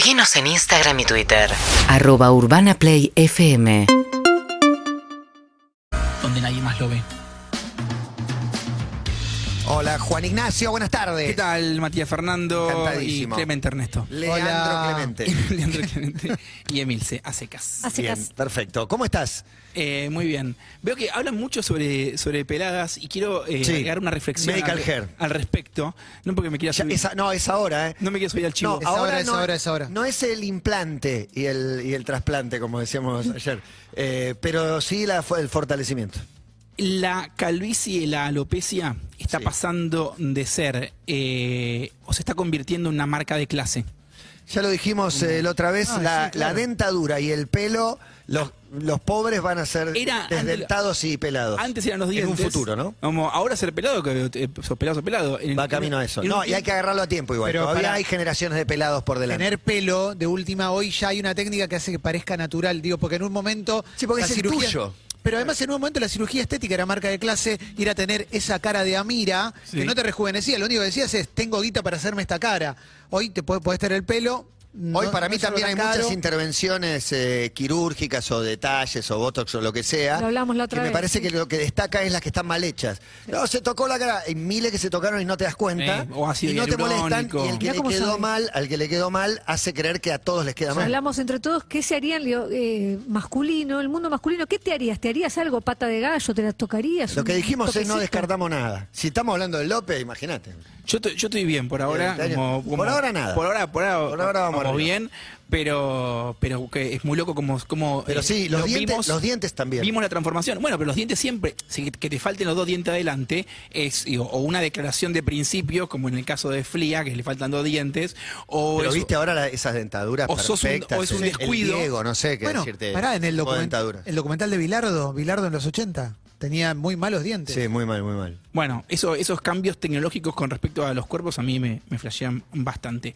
Seguinos en Instagram y Twitter. arroba urbanaplayfm donde nadie más lo ve. Hola, Juan Ignacio, buenas tardes. ¿Qué tal, Matías Fernando y. Clemente Ernesto? Leandro Hola. Clemente. Leandro Clemente y Emilce, a secas. A Bien, secas. perfecto. ¿Cómo estás? Eh, muy bien. Veo que hablan mucho sobre, sobre peladas y quiero eh, Sí. agregar una reflexión Medical al, hair. al respecto. No porque me quiera Ya, subir. esa- no, es ahora, ¿eh? No me quiero subir al chivo. No, Es ahora ahora, es no, ahora, es ahora. No es el implante y el, y el trasplante, como decíamos ayer, Eh, pero sí la, el fortalecimiento. La calvicie y la alopecia está Sí. pasando de ser eh, o se está convirtiendo en una marca de clase. Ya lo dijimos eh, la otra vez, la, sí, claro. la dentadura y el pelo, los, los pobres van a ser Era antes- desdentados y pelados. Antes eran los En dientes. un futuro, ¿no? Como ahora ser pelado, que eh, sos pelado, sos pelado. En- Va en- camino a eso. en un No, y hay que agarrarlo a tiempo igual. Pero Todavía para- hay generaciones de pelados por delante. Tener pelo, de última, hoy ya hay una técnica que hace que parezca natural, digo, porque en un momento... Sí, porque la es el tuyo. Pero además en un momento la cirugía estética era marca de clase, ir a tener esa cara de Amira, Sí. que no te rejuvenecía, lo único que decías es, tengo guita para hacerme esta cara. Hoy te puede- podés tener el pelo... Hoy para no mí también hay muchas intervenciones eh, quirúrgicas o detalles o botox o lo que sea. Lo hablamos la otra que me parece sí. que lo que destaca es las que están mal hechas. No, se tocó la cara. Hay miles que se tocaron y no te das cuenta. Eh, o y no te molestan. Y el que Mirá le quedó sabe. mal, al que le quedó mal, hace creer que a todos les queda mal. Hablamos entre todos, ¿qué se harían eh, masculino, el mundo masculino? ¿Qué te harías? ¿Te harías algo, pata de gallo? ¿Te la tocarías? Lo que dijimos es no descartamos nada. Si estamos hablando de López, imagínate. Yo, estoy- yo estoy bien por ahora. Como- por ahora nada. Por ahora, por ahora, Por ahora vamos arriba. bien, pero, pero que es muy loco como, como Pero eh, sí, los lo dientes, vimos- los dientes también. Vimos la transformación. Bueno, pero los dientes siempre, si que te falten los dos dientes adelante, es digo, o una declaración de principio, como en el caso de Flia, que le faltan dos dientes, o Pero es- viste ahora la- esas dentaduras o sos un- perfectas. o es un el- descuido. El Diego, no sé qué Bueno, decirte. pará, en el, tipo de document- dentadura. el documental de Bilardo, Bilardo en los 80, tenía muy malos dientes. Sí, muy mal, muy mal. Bueno, eso, esos cambios tecnológicos con respecto a los cuerpos a mí me, me flashean bastante.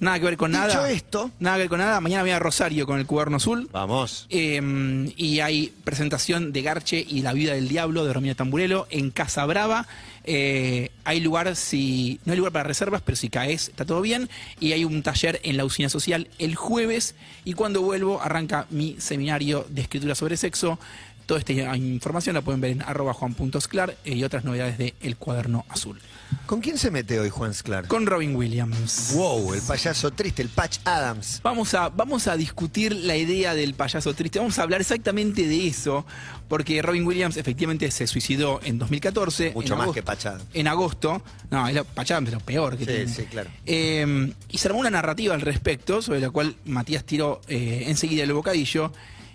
Nada que ver con Dicho nada. esto- Nada que ver con nada. Mañana voy a Rosario con el cuaderno azul. Vamos. Eh, y hay presentación de Garche y La vida del diablo de Romina Tamburelo en Casa Brava. Eh, hay lugar si no hay lugar para reservas, pero si caes está todo bien. Y hay un taller en la usina social el jueves. Y cuando vuelvo arranca mi seminario de escritura sobre sexo. Toda esta información la pueden ver en arroba juan.sclar eh, y otras novedades de El Cuaderno Azul. ¿Con quién se mete hoy Juan Sclar? Con Robin Williams. Wow, el payaso triste, el Patch Adams. Vamos a, vamos a discutir la idea del payaso triste. Vamos a hablar exactamente de eso, porque Robin Williams efectivamente se suicidó en 2014. Mucho en más agosto- que Patch Adams. En agosto. No, es lo, Patch Adams es lo peor que Sí, tiene. sí, claro. Eh, y se armó una narrativa al respecto, sobre la cual Matías tiró eh, enseguida el bocadillo.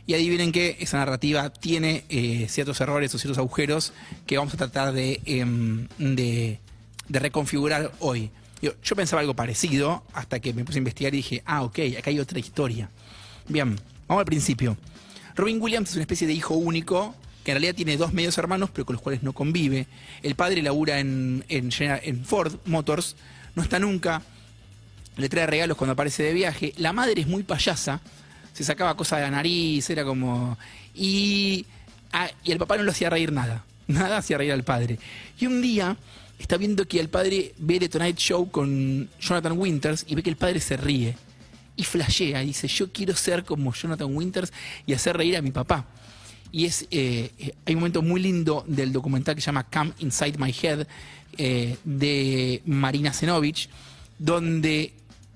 Y adivinen que esa narrativa tiene eh, ciertos errores o ciertos agujeros que vamos a tratar de, em, de, de reconfigurar hoy. Yo, yo pensaba algo parecido hasta que me puse a investigar y dije, ah, ok, acá hay otra historia. Bien, vamos al principio. Robin Williams es una especie de hijo único que en realidad tiene dos medios hermanos, pero con los cuales no convive. El padre labura en, en Ford Motors, no está nunca, le trae regalos cuando aparece de viaje. La madre es muy payasa, se sacaba cosas de la nariz, era como... Y, ah, y el papá no lo hacía reír nada, nada hacía reír al padre. Y un día está viendo que el padre ve The Tonight Show con Jonathan Winters y ve que el padre se ríe. Y flashea, y dice, yo quiero ser como Jonathan Winters y hacer reír a mi papá. Y es, eh, eh, hay un momento muy lindo del documental que se llama Come Inside My Head eh, de Marina Zenovich, donde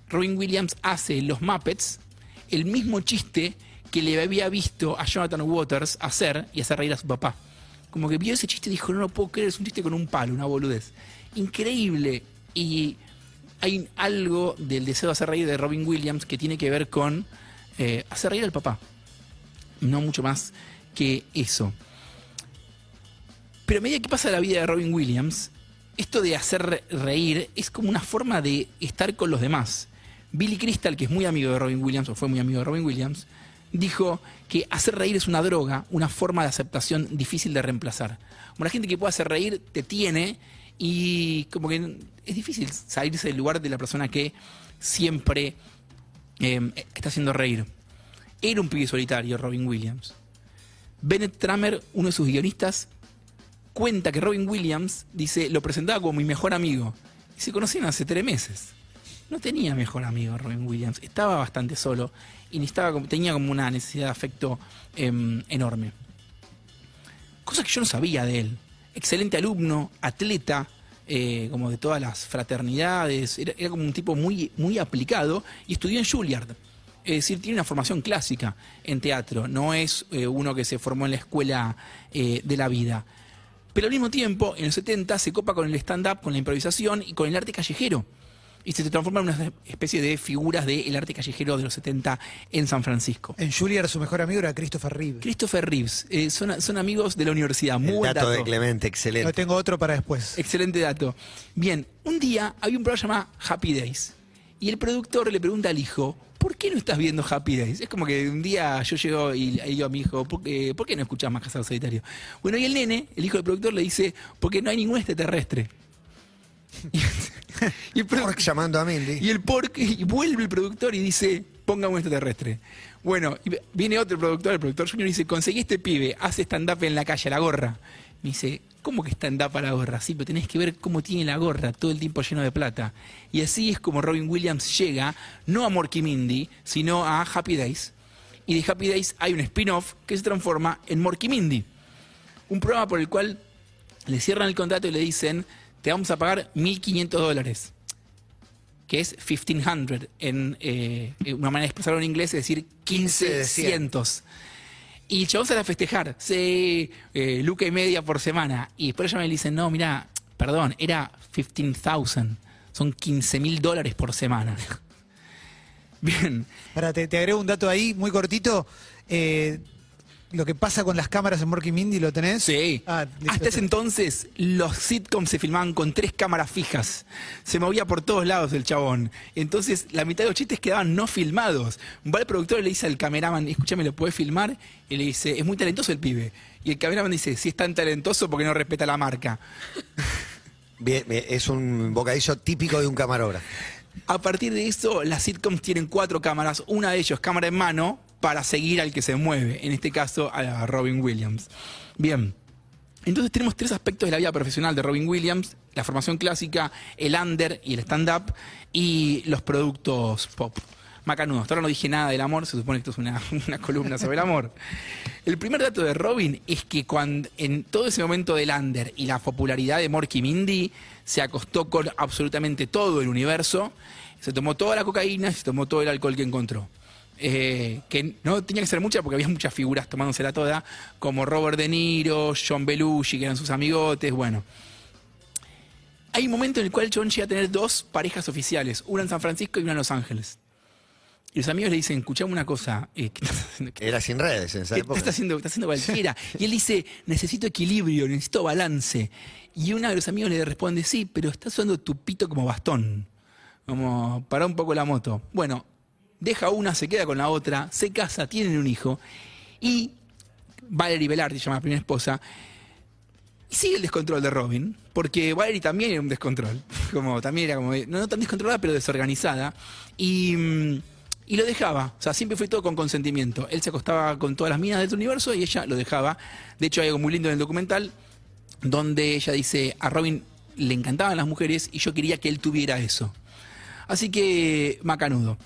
Robin Williams hace los Muppets el mismo chiste que le había visto a Jonathan Waters hacer y hacer reír a su papá. Como que vio ese chiste y dijo, no lo puedo creer, es un chiste con un palo, una boludez. Increíble. Y hay algo del deseo de hacer reír de Robin Williams que tiene que ver con eh, hacer reír al papá. No mucho más que eso. Pero a medida que pasa la vida de Robin Williams, esto de hacer re- reír es como una forma de estar con los demás. Billy Crystal, que es muy amigo de Robin Williams, o fue muy amigo de Robin Williams, dijo que hacer reír es una droga, una forma de aceptación difícil de reemplazar. Como la gente que puede hacer reír te tiene y como que es difícil salirse del lugar de la persona que siempre eh, está haciendo reír. Era un pibe solitario, Robin Williams. Bennett Tramer, uno de sus guionistas, cuenta que Robin Williams, dice, lo presentaba como mi mejor amigo. Y se conocían hace tres meses. No tenía mejor amigo Robin Williams, estaba bastante solo y tenía como una necesidad de afecto em, enorme. Cosa que yo no sabía de él. Excelente alumno, atleta, eh, como de todas las fraternidades, era, era como un tipo muy, muy aplicado y estudió en Juilliard. Es decir, tiene una formación clásica en teatro, no es eh, uno que se formó en la escuela eh, de la vida. Pero al mismo tiempo, en los 70 se copa con el stand-up, con la improvisación y con el arte callejero. Y se transforma en una especie de figuras del arte callejero de los 70 en San Francisco. En Juilliard su mejor amigo era Christopher Reeve. Christopher Reeves, eh, son, son amigos de la universidad. Muy El dato, de. Clemente, No excelente. tengo otro para después. Excelente dato. Bien, un día había un programa llamado Happy Days. Y el productor le pregunta al hijo, ¿por qué no estás viendo Happy Days? Es como que un día yo llego y le digo a mi hijo, ¿por qué, ¿por qué no escuchás más Casado Solitario? Bueno, y el nene, el hijo del productor, le dice, porque no hay ningún extraterrestre. y, el produ- Pork llamando a Mindy. y el porc, y vuelve el productor y dice, ponga un extraterrestre. Bueno, y viene otro productor, el productor junior, y dice, conseguí este pibe, hace stand-up en la calle, la gorra. Me dice, ¿cómo que stand-up a la gorra? Sí, pero tenés que ver cómo tiene la gorra, todo el tiempo lleno de plata. Y así es como Robin Williams llega, no a Morky Mindy, sino a Happy Days. Y de Happy Days hay un spin-off que se transforma en Morky Mindy. Un programa por el cual le cierran el contrato y le dicen, te vamos a pagar 1.500 dólares que es 1500 en eh, una manera de expresarlo en inglés, es decir, 1500. Y el chabón sale a festejar, sí, eh, luca y media por semana. Y después ella me dicen, no, mira, perdón, era 15,000, son 15 mil dólares por semana. Bien, Para, te, te agrego un dato ahí muy cortito. Eh, lo que pasa con las cámaras en Morky Mindy, ¿lo tenés? Sí. Ah, listo. Hasta ese entonces los sitcoms se filmaban con tres cámaras fijas. Se movía por todos lados el chabón. Entonces la mitad de los chistes quedaban no filmados. Va el productor y le dice al cameraman, escúchame, ¿lo puedes filmar? Y le dice, es muy talentoso el pibe. Y el cameraman dice, si es tan talentoso, porque no respeta la marca? Bien, bien, es un bocadillo típico de un camarógrafo. A partir de eso, las sitcoms tienen cuatro cámaras. Una de ellas, cámara en mano, para seguir al que se mueve. En este caso, a Robin Williams. Bien. Entonces tenemos tres aspectos de la vida profesional de Robin Williams. La formación clásica, el under y el stand-up. Y los productos pop. Macanudo. Hasta ahora no dije nada del amor. Se supone que esto es una, columna sobre el amor. El primer dato de Robin es que cuando en todo ese momento del under y la popularidad de Morky Mindy, se acostó con absolutamente todo el universo, se tomó toda la cocaína y se tomó todo el alcohol que encontró. Eh, que no tenía que ser mucha porque había muchas figuras tomándosela toda, como Robert De Niro, John Belushi, que eran sus amigotes, bueno. Hay un momento en el cual John llega a tener dos parejas oficiales, una en San Francisco y una en Los Ángeles. Y los amigos le dicen, escuchame una cosa, eh, ¿qué estás haciendo? ¿Qué Era sin redes en esa ¿Qué época. está haciendo, está haciendo cualquiera? Y él dice, necesito equilibrio, necesito balance. Y uno de los amigos le responde, sí, pero estás usando tu pito como bastón. Como, para un poco la moto. Bueno, deja una, se queda con la otra, se casa, tienen un hijo. Y Valerie Velarde, se llama la primera esposa, y sigue el descontrol de Robin, porque Valerie también era un descontrol. Como, también era como, no, tan descontrolada, pero desorganizada. Y, mm, y lo dejaba. O sea, siempre fue todo con consentimiento. Él se acostaba con todas las minas de universo y ella lo dejaba. De hecho, hay algo muy lindo en el documental donde ella dice, a Robin le encantaban las mujeres y yo quería que él tuviera eso. Así que, macanudo.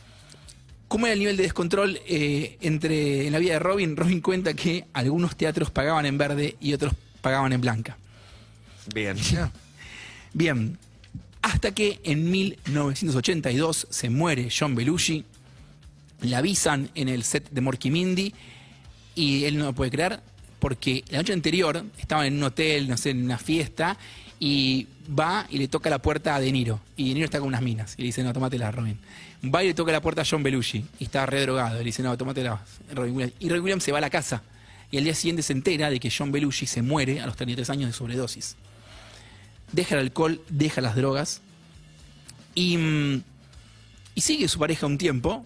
¿Cómo era el nivel de descontrol eh, entre en la vida de Robin? Robin cuenta que algunos teatros pagaban en verde y otros pagaban en blanca. Bien. Bien, hasta que en 1982 se muere John Belushi, le avisan en el set de Morky Mindy y él no lo puede creer porque la noche anterior estaban en un hotel, no sé, en una fiesta y va y le toca la puerta a De Niro y De Niro está con unas minas y le dice, no, tómatela, Robin. Va y le toca la puerta a John Belushi y está re drogado y le dice, no, tómatela, Robin Williams. Y Robin Williams se va a la casa y al día siguiente se entera de que John Belushi se muere a los 33 años de sobredosis deja el alcohol, deja las drogas y, mm, y sigue su pareja un tiempo,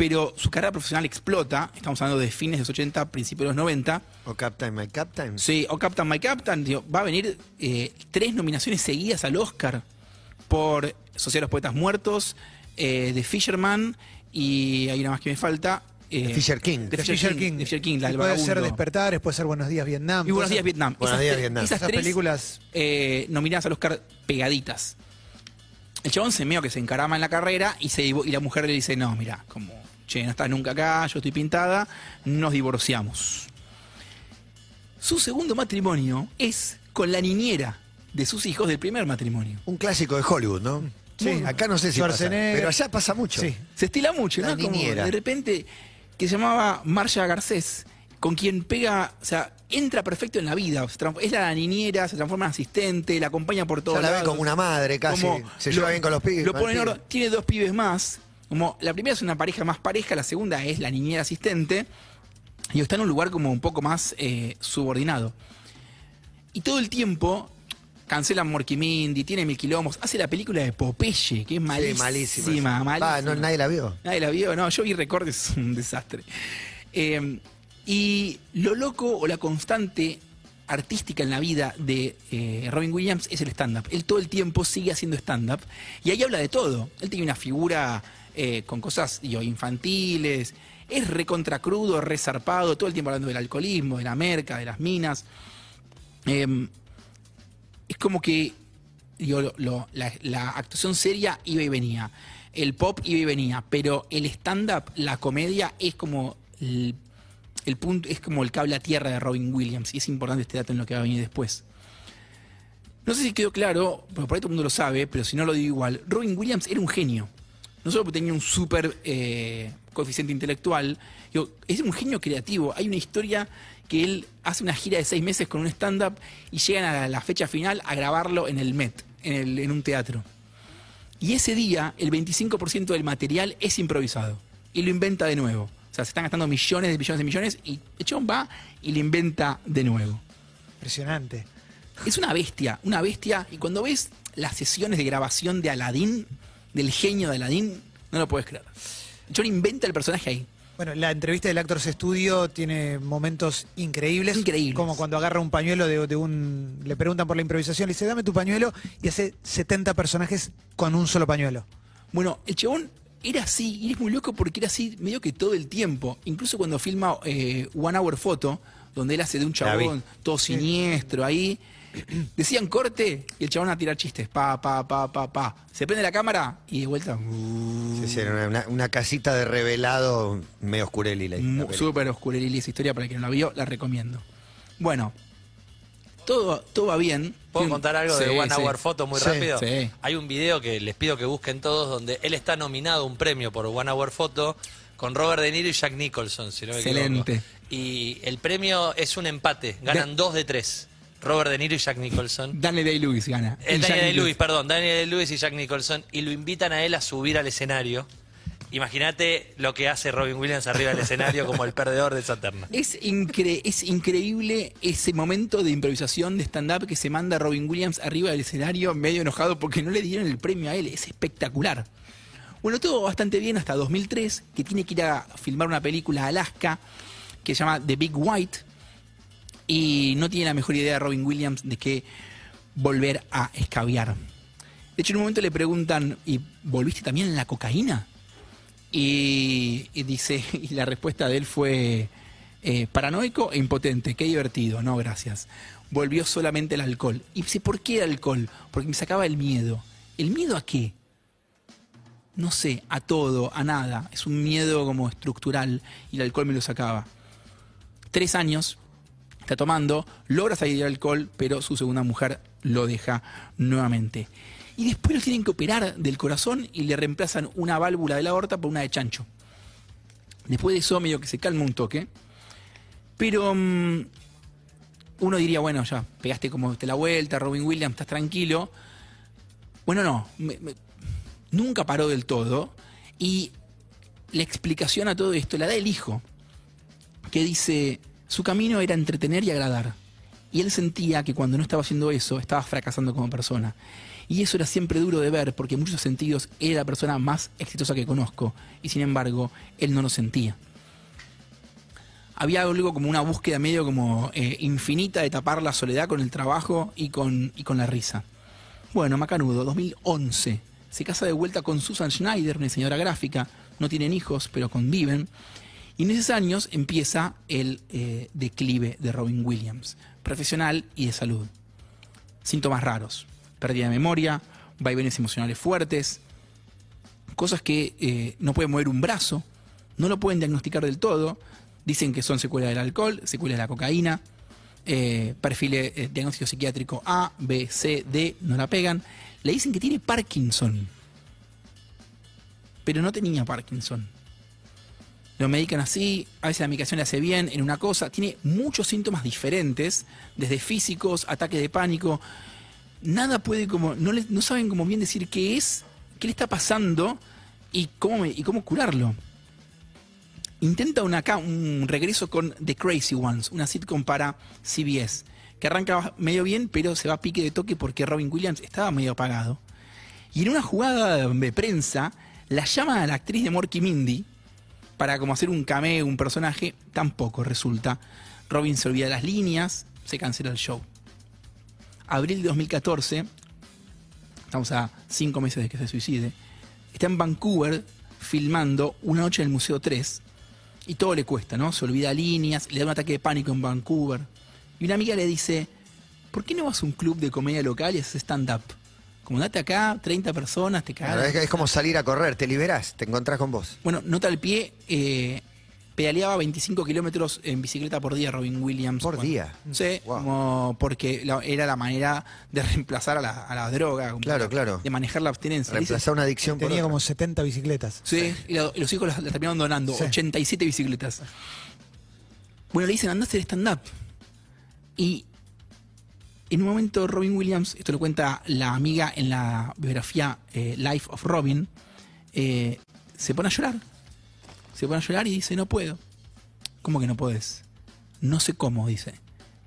pero su carrera profesional explota, estamos hablando de fines de los 80, principios de los 90, O Captain, my Captain. sí, o Captain My Captain, digo, va a venir eh, tres nominaciones seguidas al Oscar por Sociedad de los Poetas Muertos, eh, The Fisherman y hay una más que me falta. eh, The Fisher King. The Fisher, Fisher King. King. The Fisher King, la Y del puede ser. Despertares, puede ser Buenos Días Vietnam. Y Buenos días Vietnam. Buenos Esas días, tres- Vietnam. Esas Esas tres, películas eh, nominadas al Oscar pegaditas. el chabón se medio que se encarama en la carrera y, se, y la mujer le dice, no, mira, como, che, no estás nunca acá, yo estoy pintada, nos divorciamos. Su segundo matrimonio es con la niñera de sus hijos del primer matrimonio. Un clásico de Hollywood, ¿no? Sí. Acá no sé si pasa, pero allá pasa mucho. Sí. Se estila mucho, La ¿no? Como niñera. de repente, que se llamaba Marcia Garcés, con quien pega, o sea, entra perfecto en la vida. Es la niñera, se transforma en asistente, la acompaña por todo. Ya la ven como una madre casi. se lleva bien con los pibes. Lo pone en orden. Tiene dos pibes más. Como la primera es una pareja más pareja, la segunda es la niñera asistente. Y está en un lugar como un poco más eh, subordinado. Y todo el tiempo cancelan Morky Mindy, tiene mil quilombos, hace la película de Popeye, que es malísima. Sí, malísima. malísima. Va, no, nadie la vio. Nadie la vio, no, yo vi recortes, es un desastre. Eh, y lo loco o la constante artística en la vida de eh, Robin Williams es el stand-up. Él todo el tiempo sigue haciendo stand-up y ahí habla de todo. Él tiene una figura eh, con cosas digo, infantiles, es recontra crudo, resarpado, todo el tiempo hablando del alcoholismo, de la merca, de las minas. Eh, es como que digo, lo- la, la actuación seria iba y venía, el pop iba y venía, pero el stand-up, la comedia, es como el, el punto, es como el cable a tierra de Robin Williams, y es importante este dato en lo que va a venir después. No sé si quedó claro, porque por ahí todo el mundo lo sabe, pero si no lo digo igual, Robin Williams era un genio. No solo porque tenía un súper eh, coeficiente intelectual, digo, es un genio creativo. Hay una historia que él hace una gira de seis meses con un stand-up y llegan a la, la fecha final a grabarlo en el Met, en, el- en un teatro. Y ese día, el 25% del material es improvisado. Y lo inventa de nuevo. O sea, se están gastando millones de millones de millones y el chabón va y lo inventa de nuevo. Impresionante. Es una bestia, una bestia. Y cuando ves las sesiones de grabación de Aladdin, del genio de Aladdin, no lo puedes creer. John inventa el personaje ahí. Bueno, la entrevista del Actors Studio tiene momentos increíbles. Increíbles. Como cuando agarra un pañuelo de, de un. Le preguntan por la improvisación, le dice, dame tu pañuelo, y hace 70 personajes con un solo pañuelo. Bueno, el chabón era así, y es muy loco porque era así medio que todo el tiempo. Incluso cuando filma eh, One Hour Photo, donde él hace de un chabón todo siniestro ahí. Decían corte y el chabón a tirar chistes. Pa, pa, pa, pa, pa. Se prende la cámara y de vuelta. Sí, sí, era una, una casita de revelado medio oscureli. La, la. Súper oscureril esa historia para el que no la vio, la recomiendo. Bueno, todo, todo va bien. ¿Puedo contar algo Sí, de One sí. Hour Photo muy Sí, rápido? sí. Hay un video que les pido que busquen todos donde él está nominado a un premio por One Hour Photo con Robert De Niro y Jack Nicholson, si no me Excelente. equivoco. Y el premio es un empate, ganan dos de tres. Robert De Niro y Jack Nicholson. Daniel Day-Lewis gana. Eh, Daniel Nicholson. Lewis, perdón, Daniel Lewis y Jack Nicholson. Y lo invitan a él a subir al escenario. Imagínate lo que hace Robin Williams arriba del escenario como el perdedor de esa terna. Es, incre- es increíble ese momento de improvisación de stand-up que se manda Robin Williams arriba del escenario medio enojado porque no le dieron el premio a él. Es espectacular. Bueno, todo bastante bien hasta 2003, que tiene que ir a filmar una película a Alaska que se llama The Big White y no tiene la mejor idea Robin Williams de que volver a escabiar. De hecho, en un momento le preguntan, ¿y volviste también en la cocaína? Y, y dice, y la respuesta de él fue eh, paranoico e impotente, qué divertido, no, gracias. Volvió solamente el alcohol. Y dice, ¿por qué el alcohol? Porque me sacaba el miedo. ¿El miedo a qué? No sé, a todo, a nada. Es un miedo como estructural y el alcohol me lo sacaba. Tres años, está tomando, logra salir del alcohol, pero su segunda mujer lo deja nuevamente. Y después lo tienen que operar del corazón y le reemplazan una válvula de la aorta por una de chancho. Después de eso, medio que se calma un toque. Pero mm, uno diría, bueno, ya, pegaste como te la vuelta, Robin Williams, estás tranquilo. Bueno, no, nunca paró del todo. Y la explicación a todo esto la da el hijo, que dice, su camino era entretener y agradar. Y él sentía que cuando no estaba haciendo eso, estaba fracasando como persona. Y eso era siempre duro de ver, porque en muchos sentidos era la persona más exitosa que conozco. Y sin embargo, él no lo sentía. Había algo como una búsqueda medio como eh, infinita de tapar la soledad con el trabajo y con, y con la risa. Bueno, Macanudo, 2011. Se casa de vuelta con Susan Schneider, una diseñadora gráfica. No tienen hijos, pero conviven. Y en esos años empieza el eh, declive de Robin Williams, profesional y de salud. Síntomas raros. Pérdida de memoria, vaivenes emocionales fuertes, cosas que eh, no pueden mover un brazo, no lo pueden diagnosticar del todo, dicen que son secuelas del alcohol, secuelas de la cocaína, eh, perfil eh, diagnóstico psiquiátrico A, B, C, D, no la pegan, le dicen que tiene Parkinson, pero no tenía Parkinson. Lo medican así, a veces la medicación le hace bien en una cosa, tiene muchos síntomas diferentes, desde físicos, ataques de pánico. Nada puede como, no, le- no saben como bien decir qué es, qué le está pasando y cómo, y cómo curarlo. Intenta una, un regreso con The Crazy Ones, una sitcom para CBS, que arranca medio bien, pero se va a pique de toque porque Robin Williams estaba medio apagado. Y en una jugada de prensa, la llama a la actriz de Morky Mindy para como hacer un cameo, un personaje, tampoco resulta. Robin se olvida las líneas, se cancela el show. Abril de 2014, estamos a cinco meses de que se suicide, está en Vancouver filmando Una noche en el Museo 3 y todo le cuesta, ¿no? Se olvida líneas, le da un ataque de pánico en Vancouver. Y una amiga le dice, ¿por qué no vas a un club de comedia local y haces stand-up? Como date acá, 30 personas, te cagas. es, es como salir a correr, te liberás, te encontrás con vos. Bueno, nota al pie, eh, pedaleaba 25 kilómetros en bicicleta por día Robin Williams. Por Cuando- día. Sí, Wow. como porque la- era la manera de reemplazar a la, a la droga. como Claro, de- claro. De manejar la abstinencia. Reemplazar una adicción por Tenía como 70 bicicletas. Sí, y la- y los hijos las, las terminaron donando, Sí. 87 bicicletas. Bueno, le dicen, anda a hacer stand-up. Y en un momento Robin Williams, esto lo cuenta la amiga en la biografía eh, Life of Robin, eh, se pone a llorar. Se pone a llorar y dice, no puedo. ¿Cómo que no puedes? No sé cómo, dice.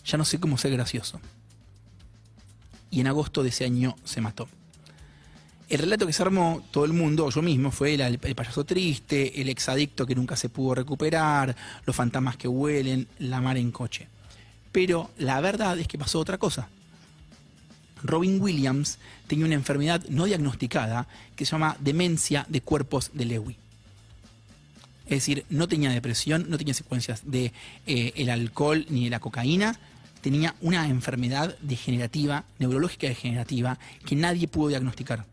Ya no sé cómo ser gracioso. Y en agosto de ese año se mató. El relato que se armó todo el mundo, yo mismo, fue el, el payaso triste, el exadicto que nunca se pudo recuperar, los fantasmas que huelen, la mar en coche. Pero la verdad es que pasó otra cosa. Robin Williams tenía una enfermedad no diagnosticada que se llama demencia de cuerpos de Lewy. Es decir, no tenía depresión, no tenía secuencias de eh, el alcohol ni de la cocaína, tenía una enfermedad degenerativa, neurológica degenerativa, que nadie pudo diagnosticar.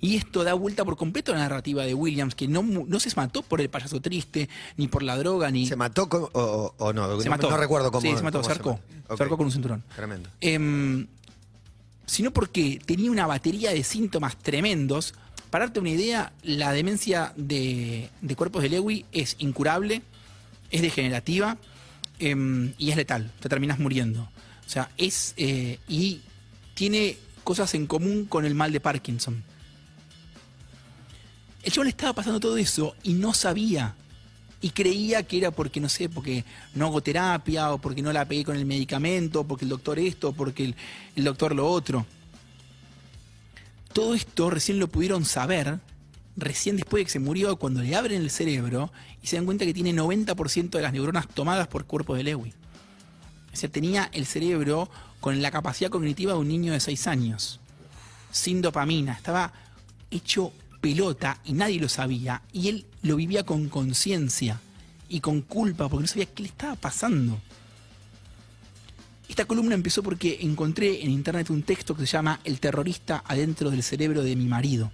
Y esto da vuelta por completo a la narrativa de Williams, que no, no se mató por el payaso triste, ni por la droga, ni... ¿Se mató con- o, o- no? Se no, mató. no recuerdo cómo. Sí, se mató, cómo se arcó. mató. Ok. Se arcó con un cinturón. Tremendo. Em, sino porque tenía una batería de síntomas tremendos. Para darte una idea, la demencia de, de cuerpos de Lewy es incurable, es degenerativa em, y es letal. Te terminas muriendo. O sea, es. eh, y tiene cosas en común con el mal de Parkinson. El chaval estaba pasando todo eso y no sabía. Y creía que era porque, no sé, porque no hago terapia, o porque no la pegué con el medicamento, porque el doctor esto, porque el, el doctor lo otro. Todo esto recién lo pudieron saber, recién después de que se murió, cuando le abren el cerebro y se dan cuenta que tiene 90% de las neuronas tomadas por cuerpos de Lewy. O sea, tenía el cerebro con la capacidad cognitiva de un niño de 6 años, sin dopamina, estaba hecho pelota y nadie lo sabía, y él lo vivía con conciencia y con culpa porque no sabía qué le estaba pasando. Esta columna empezó porque encontré en internet un texto que se llama El terrorista adentro del cerebro de mi marido,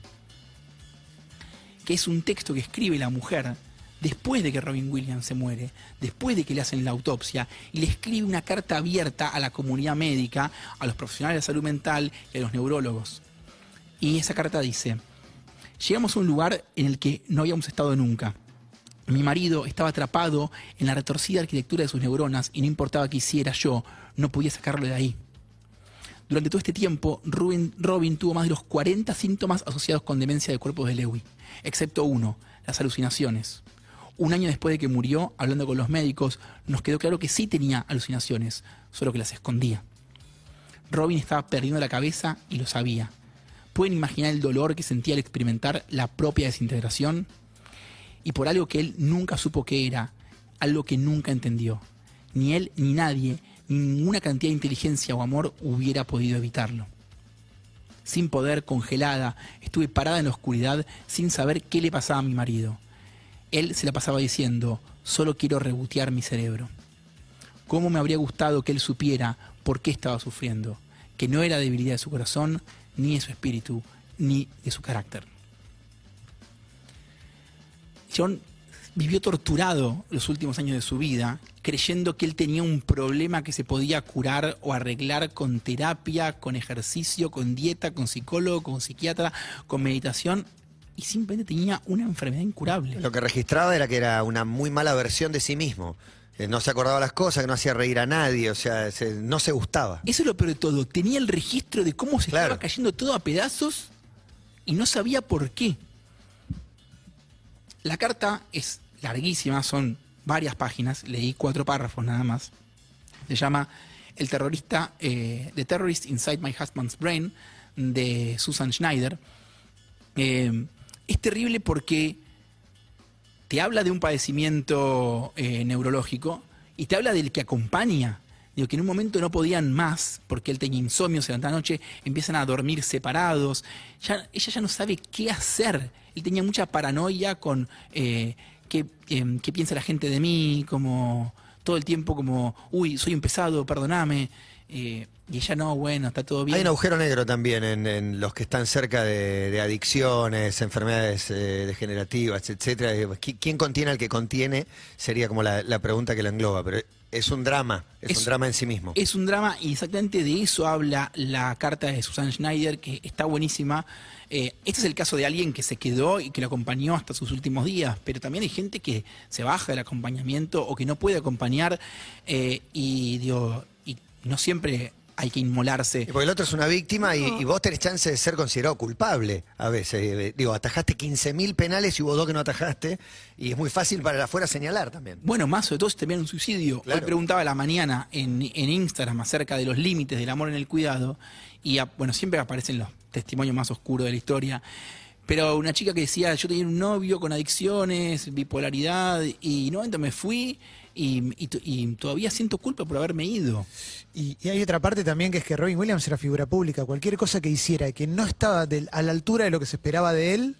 que es un texto que escribe la mujer después de que Robin Williams se muere, después de que le hacen la autopsia, y le escribe una carta abierta a la comunidad médica, a los profesionales de salud mental y a los neurólogos. Y esa carta dice, llegamos a un lugar en el que no habíamos estado nunca. Mi marido estaba atrapado en la retorcida arquitectura de sus neuronas y no importaba qué hiciera yo, no podía sacarlo de ahí. Durante todo este tiempo, Rubin- Robin tuvo más de los 40 síntomas asociados con demencia de cuerpos de Lewy, excepto uno, las alucinaciones. Un año después de que murió, hablando con los médicos, nos quedó claro que sí tenía alucinaciones, solo que las escondía. Robin estaba perdiendo la cabeza y lo sabía. ¿Pueden imaginar el dolor que sentía al experimentar la propia desintegración? Y por algo que él nunca supo que era, algo que nunca entendió. Ni él, ni nadie, ni ninguna cantidad de inteligencia o amor hubiera podido evitarlo. Sin poder, congelada, estuve parada en la oscuridad sin saber qué le pasaba a mi marido. Él se la pasaba diciendo, solo quiero rebotear mi cerebro. ¿Cómo me habría gustado que él supiera por qué estaba sufriendo? Que no era debilidad de su corazón, ni de su espíritu, ni de su carácter. John vivió torturado los últimos años de su vida, creyendo que él tenía un problema que se podía curar o arreglar con terapia, con ejercicio, con dieta, con psicólogo, con psiquiatra, con meditación, y simplemente tenía una enfermedad incurable. Lo que registraba era que era una muy mala versión de sí mismo. Que no se acordaba las cosas, que no hacía reír a nadie, o sea, se- no se gustaba. Eso es lo peor de todo. Tenía el registro de cómo se Claro. estaba cayendo todo a pedazos y no sabía por qué. La carta es larguísima, son varias páginas, leí cuatro párrafos nada más. Se llama El terrorista, eh, The Terrorist Inside My Husband's Brain, de Susan Schneider. Eh, es terrible porque te habla de un padecimiento eh, neurológico y te habla del que acompaña. Digo, que en un momento no podían más, porque él tenía insomnio, se levanta la noche, empiezan a dormir separados. Ya, ella ya no sabe qué hacer. Él tenía mucha paranoia con eh, qué, em, qué piensa la gente de mí, como todo el tiempo como, uy, soy un pesado, perdoname. Eh, y ella no, bueno, está todo bien. Hay un agujero negro también en, en los que están cerca de, de adicciones, enfermedades eh, degenerativas, etcétera. ¿qui- ¿Quién contiene al que contiene? Sería como la, la pregunta que lo engloba. Pero es un drama, es, Es- un drama en sí mismo. Es un drama y exactamente de eso habla la carta de Susan Schneider, que está buenísima. Eh, este es el caso de alguien que se quedó y que lo acompañó hasta sus últimos días, pero también hay gente que se baja del acompañamiento o que no puede acompañar eh, y, digo, no siempre hay que inmolarse. Porque el otro es una víctima y, y vos tenés chance de ser considerado culpable a veces. Eh, Digo, atajaste 15.000 penales y hubo dos que no atajaste. Y es muy fácil para el afuera señalar también. Bueno, más sobre todo si termina en un suicidio. Claro. Hoy preguntaba a la mañana en, en Instagram acerca de los límites del amor en el cuidado. Y a- bueno, siempre aparecen los testimonios más oscuros de la historia. Pero una chica que decía, yo tenía un novio con adicciones, bipolaridad, y en un momento me fui y, y to- y todavía siento culpa por haberme ido. Y, y hay otra parte también que es que Robin Williams era figura pública. Cualquier cosa que hiciera que no estaba a la altura de lo que se esperaba de él,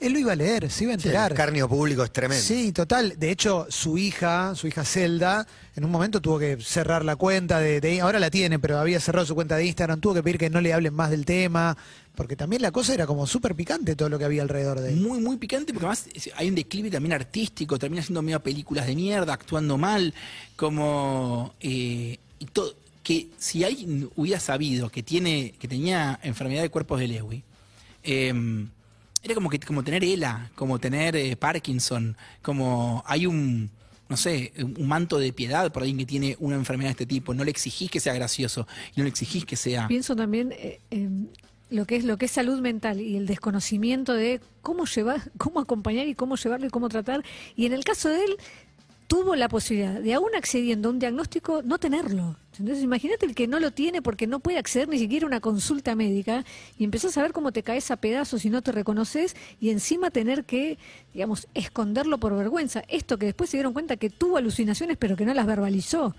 él lo iba a leer, se iba a El enterar. escarnio público es tremendo. Sí, total. De hecho, su hija, su hija Zelda, en un momento tuvo que cerrar la cuenta de, de- ahora la tiene, pero había cerrado su cuenta de Instagram, tuvo que pedir que no le hablen más del tema, porque también la cosa era como súper picante todo lo que había alrededor de él. Muy, muy picante, porque además es- hay un declive también artístico, termina haciendo medio películas de mierda, actuando mal, como... eh, y todo, que si alguien hubiera sabido que tiene que tenía enfermedad de cuerpos de Lewy, eh, era como que como tener ELA, como tener eh, Parkinson, como hay un no sé, un manto de piedad por alguien que tiene una enfermedad de este tipo. No le exigís que sea gracioso no le exigís que sea. Pienso también eh, en lo que es lo que es salud mental y el desconocimiento de cómo llevar, cómo acompañar y cómo llevarlo y cómo tratar. Y en el caso de él, tuvo la posibilidad de aún accediendo a un diagnóstico, no tenerlo. Entonces, imagínate el que no lo tiene porque no puede acceder ni siquiera a una consulta médica y empezás a ver cómo te caes a pedazos y no te reconoces y encima tener que, digamos, esconderlo por vergüenza. Esto que después se dieron cuenta que tuvo alucinaciones pero que no las verbalizó.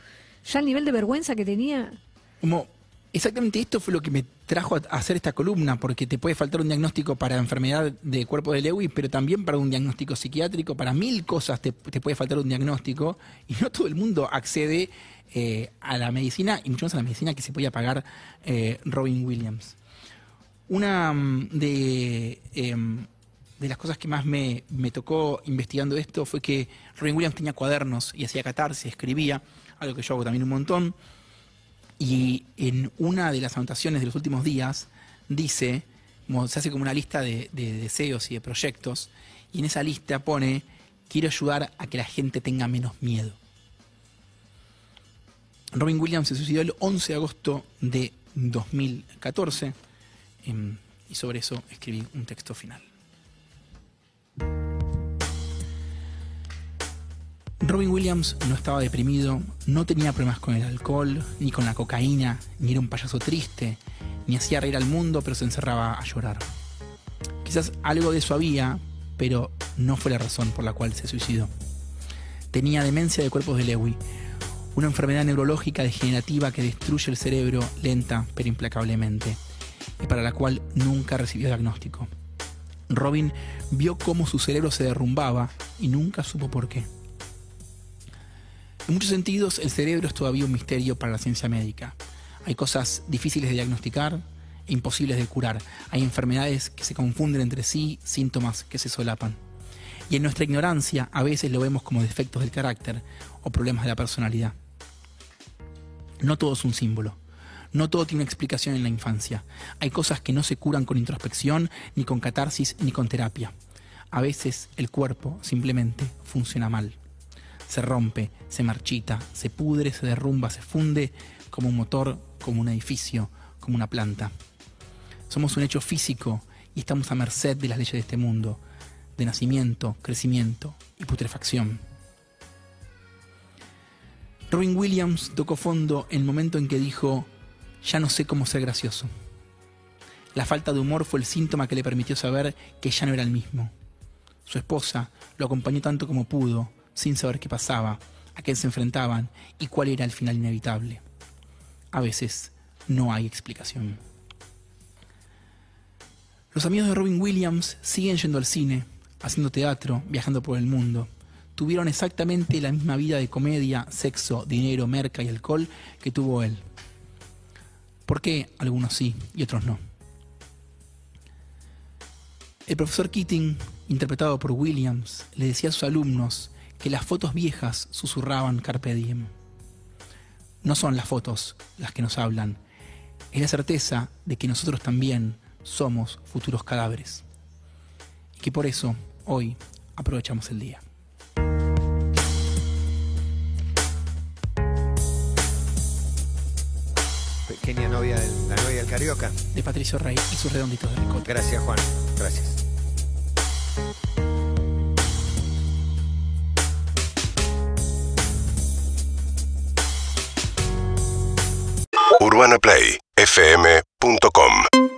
Ya el nivel de vergüenza que tenía, Como exactamente esto fue lo que me trajo a hacer esta columna, porque te puede faltar un diagnóstico para enfermedad de cuerpo de Lewy, pero también para un diagnóstico psiquiátrico, para mil cosas te, te puede faltar un diagnóstico, y no todo el mundo accede eh, a la medicina, y mucho más a la medicina que se podía pagar eh, Robin Williams. Una mm, de, em, de las cosas que más me, me tocó investigando esto fue que Robin Williams tenía cuadernos y hacía catarsis, escribía, algo que yo hago también un montón. Y en una de las anotaciones de los últimos días dice, se hace como una lista de, de deseos y de proyectos, y en esa lista pone, quiero ayudar a que la gente tenga menos miedo. Robin Williams se suicidó el 11 de agosto de 2014 em, y sobre eso escribí un texto final. Robin Williams no estaba deprimido, no tenía problemas con el alcohol, ni con la cocaína, ni era un payaso triste, ni hacía reír al mundo, pero se encerraba a llorar. Quizás algo de eso había, pero no fue la razón por la cual se suicidó. Tenía demencia de cuerpos de Lewy, una enfermedad neurológica degenerativa que destruye el cerebro lenta pero implacablemente, y para la cual nunca recibió diagnóstico. Robin vio cómo su cerebro se derrumbaba y nunca supo por qué. En muchos sentidos, el cerebro es todavía un misterio para la ciencia médica. Hay cosas difíciles de diagnosticar e imposibles de curar. Hay enfermedades que se confunden entre sí, síntomas que se solapan. Y en nuestra ignorancia a veces lo vemos como defectos del carácter o problemas de la personalidad. No todo es un símbolo. No todo tiene explicación en la infancia. Hay cosas que no se curan con introspección, ni con catarsis, ni con terapia. A veces el cuerpo simplemente funciona mal. Se rompe, se marchita, se pudre, se derrumba, se funde como un motor, como un edificio, como una planta. Somos un hecho físico y estamos a merced de las leyes de este mundo, de nacimiento, crecimiento y putrefacción. Robin Williams tocó fondo en el momento en que dijo, ya no sé cómo ser gracioso. La falta de humor fue el síntoma que le permitió saber que ya no era el mismo. Su esposa lo acompañó tanto como pudo, sin saber qué pasaba, a qué se enfrentaban y cuál era el final inevitable. A veces no hay explicación. Los amigos de Robin Williams siguen yendo al cine, haciendo teatro, viajando por el mundo. Tuvieron exactamente la misma vida de comedia, sexo, dinero, merca y alcohol que tuvo él. ¿Por qué algunos sí y otros no? El profesor Keating, interpretado por Williams, le decía a sus alumnos que las fotos viejas susurraban carpe diem. No son las fotos las que nos hablan, es la certeza de que nosotros también somos futuros cadáveres. Y que por eso hoy aprovechamos el día. Pequeña novia del, la novia del Carioca. De Patricio Rey y sus redonditos de ricota. Gracias, Juan. Gracias. UrbanaPlayFM.com